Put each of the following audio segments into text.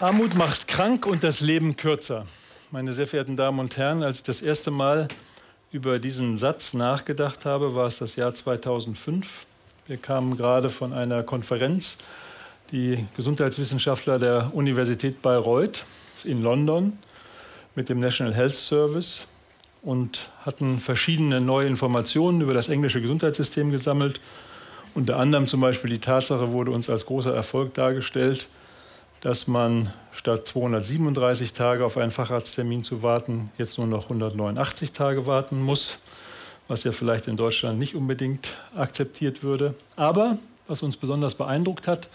Armut macht krank und das Leben kürzer. Meine sehr verehrten Damen und Herren, als ich das erste Mal über diesen Satz nachgedacht habe, war es das Jahr 2005. Wir kamen gerade von einer Konferenz, die Gesundheitswissenschaftler der Universität Bayreuth in London mit dem National Health Service und hatten verschiedene neue Informationen über das englische Gesundheitssystem gesammelt. Unter anderem zum Beispiel die Tatsache wurde uns als großer Erfolg dargestellt, dass man statt 237 Tage auf einen Facharzttermin zu warten, jetzt nur noch 189 Tage warten muss, was ja vielleicht in Deutschland nicht unbedingt akzeptiert würde. Aber was uns besonders beeindruckt hat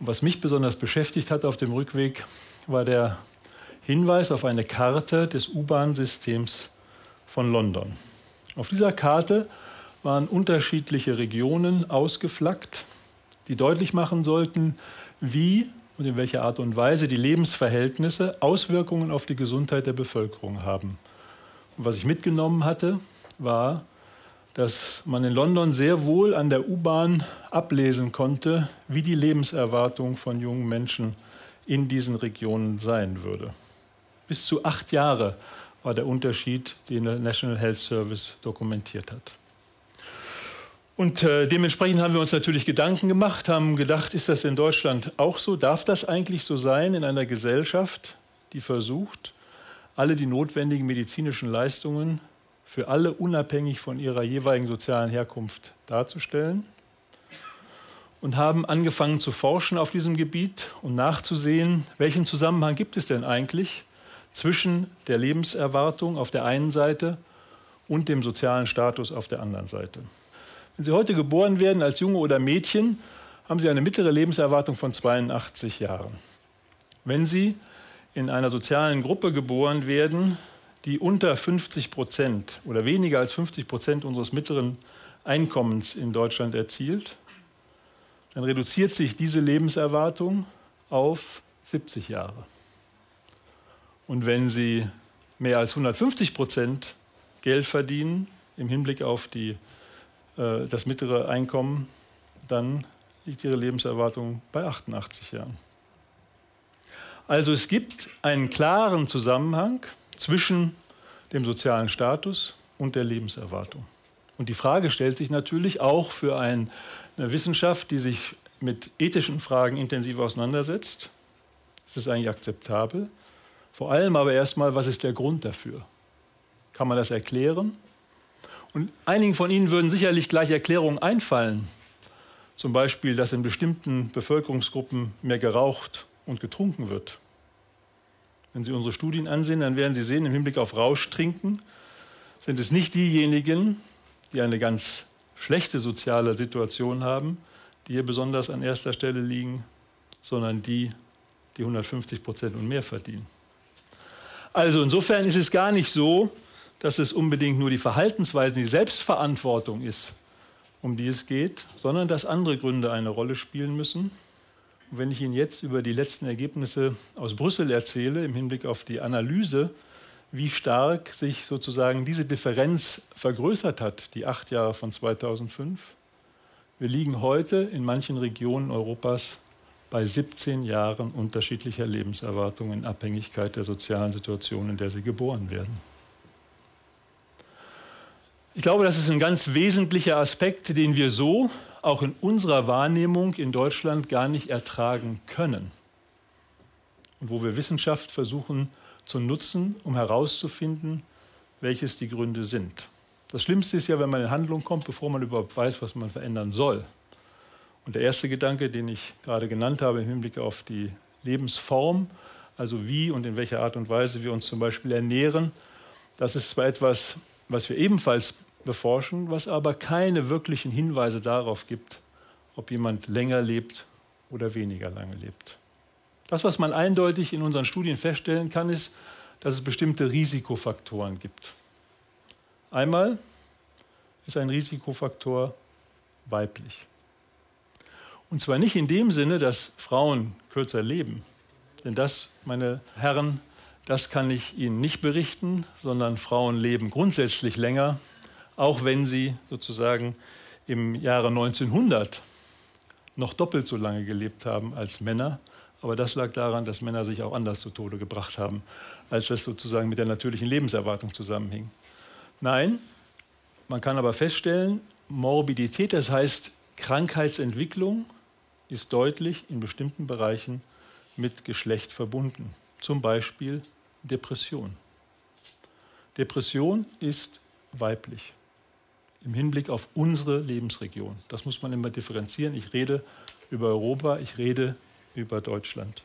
und was mich besonders beschäftigt hat auf dem Rückweg, war der Hinweis auf eine Karte des U-Bahn-Systems von London. Auf dieser Karte waren unterschiedliche Regionen ausgeflaggt, die deutlich machen sollten, wie und in welcher Art und Weise die Lebensverhältnisse Auswirkungen auf die Gesundheit der Bevölkerung haben. Und was ich mitgenommen hatte, war, dass man in London sehr wohl an der U-Bahn ablesen konnte, wie die Lebenserwartung von jungen Menschen in diesen Regionen sein würde. Bis zu acht Jahre war der Unterschied, den der National Health Service dokumentiert hat. Und äh, dementsprechend haben wir uns natürlich Gedanken gemacht, haben gedacht, ist das in Deutschland auch so? Darf das eigentlich so sein in einer Gesellschaft, die versucht, alle die notwendigen medizinischen Leistungen für alle unabhängig von ihrer jeweiligen sozialen Herkunft darzustellen? Und haben angefangen zu forschen auf diesem Gebiet und nachzusehen, welchen Zusammenhang gibt es denn eigentlich zwischen der Lebenserwartung auf der einen Seite und dem sozialen Status auf der anderen Seite. Wenn Sie heute geboren werden als Junge oder Mädchen, haben Sie eine mittlere Lebenserwartung von 82 Jahren. Wenn Sie in einer sozialen Gruppe geboren werden, die unter 50 Prozent oder weniger als 50 Prozent unseres mittleren Einkommens in Deutschland erzielt, dann reduziert sich diese Lebenserwartung auf 70 Jahre. Und wenn Sie mehr als 150 Prozent Geld verdienen im Hinblick auf die das mittlere Einkommen, dann liegt ihre Lebenserwartung bei 88 Jahren. Also es gibt einen klaren Zusammenhang zwischen dem sozialen Status und der Lebenserwartung. Und die Frage stellt sich natürlich auch für eine Wissenschaft, die sich mit ethischen Fragen intensiv auseinandersetzt. Ist es eigentlich akzeptabel? Vor allem aber erstmal, was ist der Grund dafür? Kann man das erklären? Und einigen von Ihnen würden sicherlich gleich Erklärungen einfallen. Zum Beispiel, dass in bestimmten Bevölkerungsgruppen mehr geraucht und getrunken wird. Wenn Sie unsere Studien ansehen, dann werden Sie sehen, im Hinblick auf Rauschtrinken sind es nicht diejenigen, die eine ganz schlechte soziale Situation haben, die hier besonders an erster Stelle liegen, sondern die, die 150 Prozent und mehr verdienen. Also insofern ist es gar nicht so, dass es unbedingt nur die Verhaltensweisen, die Selbstverantwortung ist, um die es geht, sondern dass andere Gründe eine Rolle spielen müssen. Und wenn ich Ihnen jetzt über die letzten Ergebnisse aus Brüssel erzähle, im Hinblick auf die Analyse, wie stark sich sozusagen diese Differenz vergrößert hat, die acht Jahre von 2005, wir liegen heute in manchen Regionen Europas bei 17 Jahren unterschiedlicher Lebenserwartung in Abhängigkeit der sozialen Situation, in der sie geboren werden. Ich glaube, das ist ein ganz wesentlicher Aspekt, den wir so auch in unserer Wahrnehmung in Deutschland gar nicht ertragen können. Und wo wir Wissenschaft versuchen zu nutzen, um herauszufinden, welches die Gründe sind. Das Schlimmste ist ja, wenn man in Handlung kommt, bevor man überhaupt weiß, was man verändern soll. Und der erste Gedanke, den ich gerade genannt habe im Hinblick auf die Lebensform, also wie und in welcher Art und Weise wir uns zum Beispiel ernähren, das ist zwar etwas, was wir ebenfalls beforschen, was aber keine wirklichen Hinweise darauf gibt, ob jemand länger lebt oder weniger lange lebt. Das, was man eindeutig in unseren Studien feststellen kann, ist, dass es bestimmte Risikofaktoren gibt. Einmal ist ein Risikofaktor weiblich. Und zwar nicht in dem Sinne, dass Frauen kürzer leben. Denn das, meine Herren, das kann ich Ihnen nicht berichten, sondern Frauen leben grundsätzlich länger auch wenn sie sozusagen im Jahre 1900 noch doppelt so lange gelebt haben als Männer. Aber das lag daran, dass Männer sich auch anders zu Tode gebracht haben, als das sozusagen mit der natürlichen Lebenserwartung zusammenhing. Nein, man kann aber feststellen, Morbidität, das heißt Krankheitsentwicklung, ist deutlich in bestimmten Bereichen mit Geschlecht verbunden. Zum Beispiel Depression. Depression ist weiblich im Hinblick auf unsere Lebensregion. Das muss man immer differenzieren. Ich rede über Europa, ich rede über Deutschland.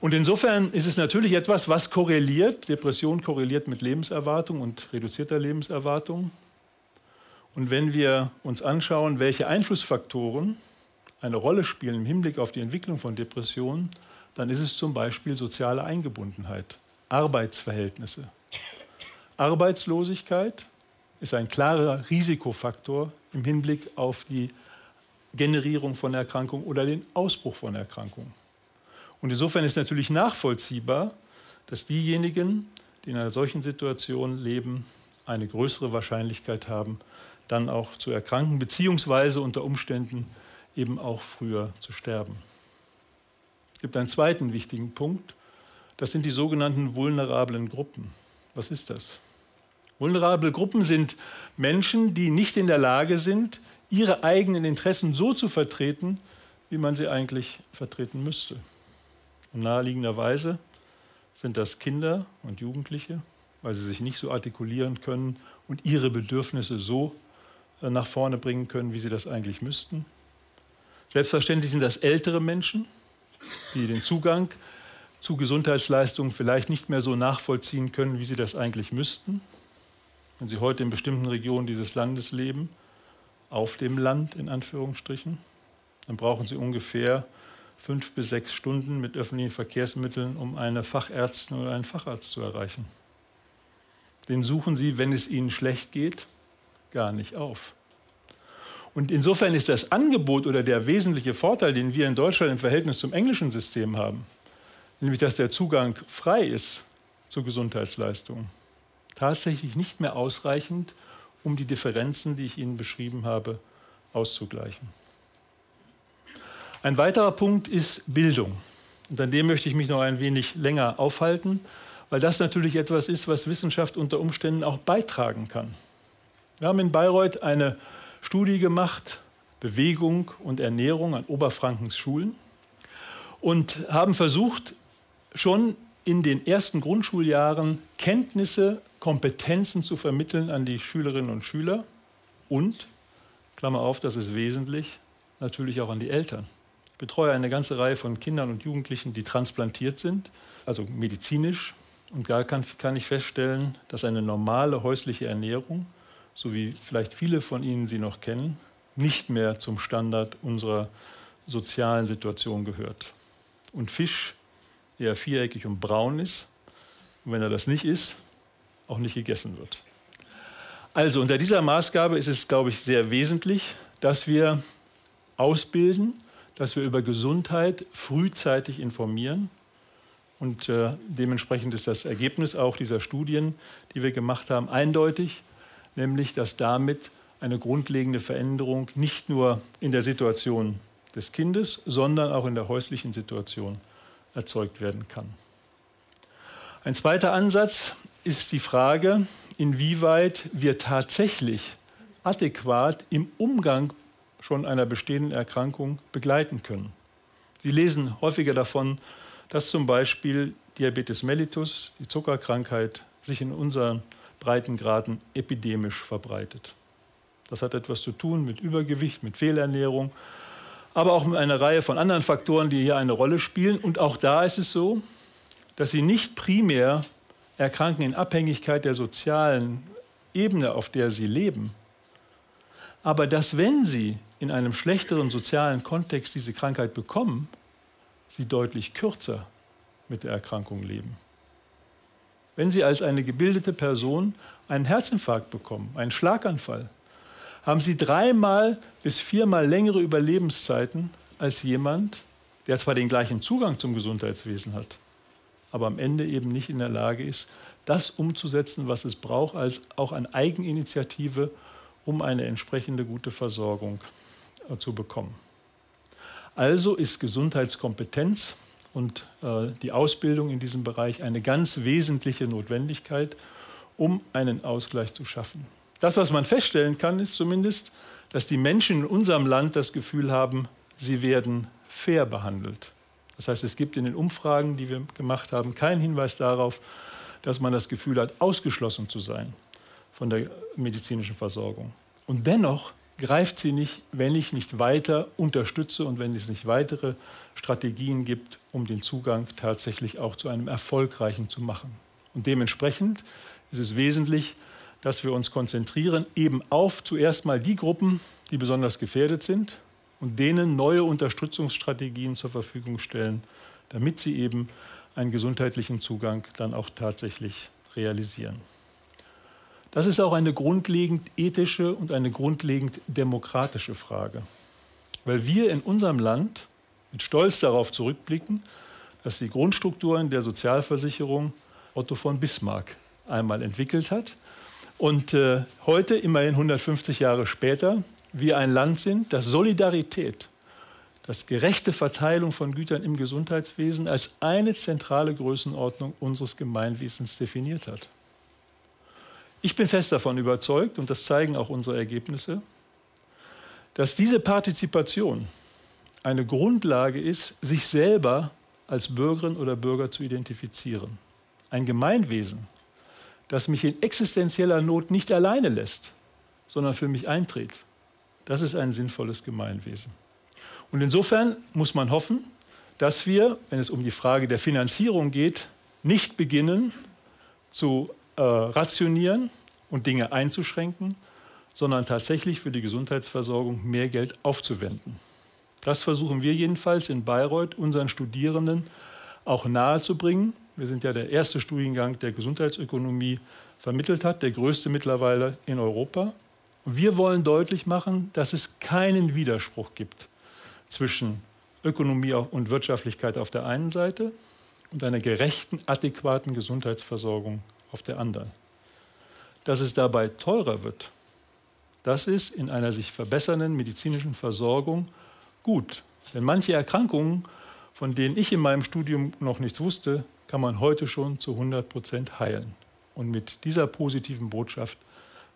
Und insofern ist es natürlich etwas, was korreliert. Depression korreliert mit Lebenserwartung und reduzierter Lebenserwartung. Und wenn wir uns anschauen, welche Einflussfaktoren eine Rolle spielen im Hinblick auf die Entwicklung von Depressionen, dann ist es zum Beispiel soziale Eingebundenheit, Arbeitsverhältnisse. Arbeitslosigkeit ist ein klarer Risikofaktor im Hinblick auf die Generierung von Erkrankungen oder den Ausbruch von Erkrankungen. Und insofern ist natürlich nachvollziehbar, dass diejenigen, die in einer solchen Situation leben, eine größere Wahrscheinlichkeit haben, dann auch zu erkranken, beziehungsweise unter Umständen eben auch früher zu sterben. Es gibt einen zweiten wichtigen Punkt, das sind die sogenannten vulnerablen Gruppen. Was ist das? Vulnerable Gruppen sind Menschen, die nicht in der Lage sind, ihre eigenen Interessen so zu vertreten, wie man sie eigentlich vertreten müsste. Und naheliegenderweise sind das Kinder und Jugendliche, weil sie sich nicht so artikulieren können und ihre Bedürfnisse so äh, nach vorne bringen können, wie sie das eigentlich müssten. Selbstverständlich sind das ältere Menschen, die den Zugang zu Gesundheitsleistungen vielleicht nicht mehr so nachvollziehen können, wie sie das eigentlich müssten. Wenn sie heute in bestimmten Regionen dieses Landes leben, auf dem Land in Anführungsstrichen, dann brauchen sie ungefähr fünf bis sechs Stunden mit öffentlichen Verkehrsmitteln, um eine Fachärztin oder einen Facharzt zu erreichen. Den suchen sie, wenn es ihnen schlecht geht, gar nicht auf. Und insofern ist das Angebot oder der wesentliche Vorteil, den wir in Deutschland im Verhältnis zum englischen System haben, nämlich dass der Zugang frei ist zu Gesundheitsleistungen, tatsächlich nicht mehr ausreichend, um die Differenzen, die ich Ihnen beschrieben habe, auszugleichen. Ein weiterer Punkt ist Bildung. Und an dem möchte ich mich noch ein wenig länger aufhalten, weil das natürlich etwas ist, was Wissenschaft unter Umständen auch beitragen kann. Wir haben in Bayreuth eine Studie gemacht, Bewegung und Ernährung an Oberfrankens Schulen und haben versucht, schon in den ersten Grundschuljahren Kenntnisse, Kompetenzen zu vermitteln an die Schülerinnen und Schüler und, Klammer auf, das ist wesentlich, natürlich auch an die Eltern. Ich betreue eine ganze Reihe von Kindern und Jugendlichen, die transplantiert sind, also medizinisch. Und da kann, kann ich feststellen, dass eine normale häusliche Ernährung so wie vielleicht viele von Ihnen sie noch kennen, nicht mehr zum Standard unserer sozialen Situation gehört. Und Fisch eher viereckig und braun ist und wenn er das nicht ist, auch nicht gegessen wird. Also unter dieser Maßgabe ist es, glaube ich, sehr wesentlich, dass wir ausbilden, dass wir über Gesundheit frühzeitig informieren. Und äh, dementsprechend ist das Ergebnis auch dieser Studien, die wir gemacht haben, eindeutig nämlich dass damit eine grundlegende Veränderung nicht nur in der Situation des Kindes, sondern auch in der häuslichen Situation erzeugt werden kann. Ein zweiter Ansatz ist die Frage, inwieweit wir tatsächlich adäquat im Umgang schon einer bestehenden Erkrankung begleiten können. Sie lesen häufiger davon, dass zum Beispiel Diabetes mellitus, die Zuckerkrankheit, sich in unseren Breitengraden epidemisch verbreitet. Das hat etwas zu tun mit Übergewicht, mit Fehlernährung, aber auch mit einer Reihe von anderen Faktoren, die hier eine Rolle spielen. Und auch da ist es so, dass sie nicht primär erkranken in Abhängigkeit der sozialen Ebene, auf der sie leben, aber dass wenn sie in einem schlechteren sozialen Kontext diese Krankheit bekommen, sie deutlich kürzer mit der Erkrankung leben. Wenn Sie als eine gebildete Person einen Herzinfarkt bekommen, einen Schlaganfall, haben Sie dreimal bis viermal längere Überlebenszeiten als jemand, der zwar den gleichen Zugang zum Gesundheitswesen hat, aber am Ende eben nicht in der Lage ist, das umzusetzen, was es braucht, als auch an Eigeninitiative, um eine entsprechende gute Versorgung äh, zu bekommen. Also ist Gesundheitskompetenz und äh, die Ausbildung in diesem Bereich eine ganz wesentliche Notwendigkeit, um einen Ausgleich zu schaffen. Das, was man feststellen kann, ist zumindest, dass die Menschen in unserem Land das Gefühl haben, sie werden fair behandelt. Das heißt, es gibt in den Umfragen, die wir gemacht haben, keinen Hinweis darauf, dass man das Gefühl hat, ausgeschlossen zu sein von der medizinischen Versorgung. Und dennoch greift sie nicht, wenn ich nicht weiter unterstütze und wenn es nicht weitere Strategien gibt, um den Zugang tatsächlich auch zu einem erfolgreichen zu machen. Und dementsprechend ist es wesentlich, dass wir uns konzentrieren eben auf zuerst mal die Gruppen, die besonders gefährdet sind und denen neue Unterstützungsstrategien zur Verfügung stellen, damit sie eben einen gesundheitlichen Zugang dann auch tatsächlich realisieren. Das ist auch eine grundlegend ethische und eine grundlegend demokratische Frage, weil wir in unserem Land mit Stolz darauf zurückblicken, dass die Grundstrukturen der Sozialversicherung Otto von Bismarck einmal entwickelt hat und äh, heute, immerhin 150 Jahre später, wir ein Land sind, das Solidarität, das gerechte Verteilung von Gütern im Gesundheitswesen als eine zentrale Größenordnung unseres Gemeinwesens definiert hat. Ich bin fest davon überzeugt, und das zeigen auch unsere Ergebnisse, dass diese Partizipation eine Grundlage ist, sich selber als Bürgerin oder Bürger zu identifizieren. Ein Gemeinwesen das mich in existenzieller Not nicht alleine lässt, sondern für mich eintritt. Das ist ein sinnvolles Gemeinwesen. Und insofern muss man hoffen, dass wir, wenn es um die Frage der Finanzierung geht, nicht beginnen zu äh, rationieren und Dinge einzuschränken, sondern tatsächlich für die Gesundheitsversorgung mehr Geld aufzuwenden. Das versuchen wir jedenfalls in Bayreuth unseren Studierenden auch nahezubringen. Wir sind ja der erste Studiengang, der Gesundheitsökonomie vermittelt hat, der größte mittlerweile in Europa. Und wir wollen deutlich machen, dass es keinen Widerspruch gibt zwischen Ökonomie und Wirtschaftlichkeit auf der einen Seite und einer gerechten, adäquaten Gesundheitsversorgung auf der anderen. Dass es dabei teurer wird, das ist in einer sich verbessernden medizinischen Versorgung gut. Denn manche Erkrankungen, von denen ich in meinem Studium noch nichts wusste, kann man heute schon zu 100 Prozent heilen. Und mit dieser positiven Botschaft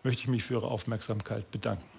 möchte ich mich für Ihre Aufmerksamkeit bedanken.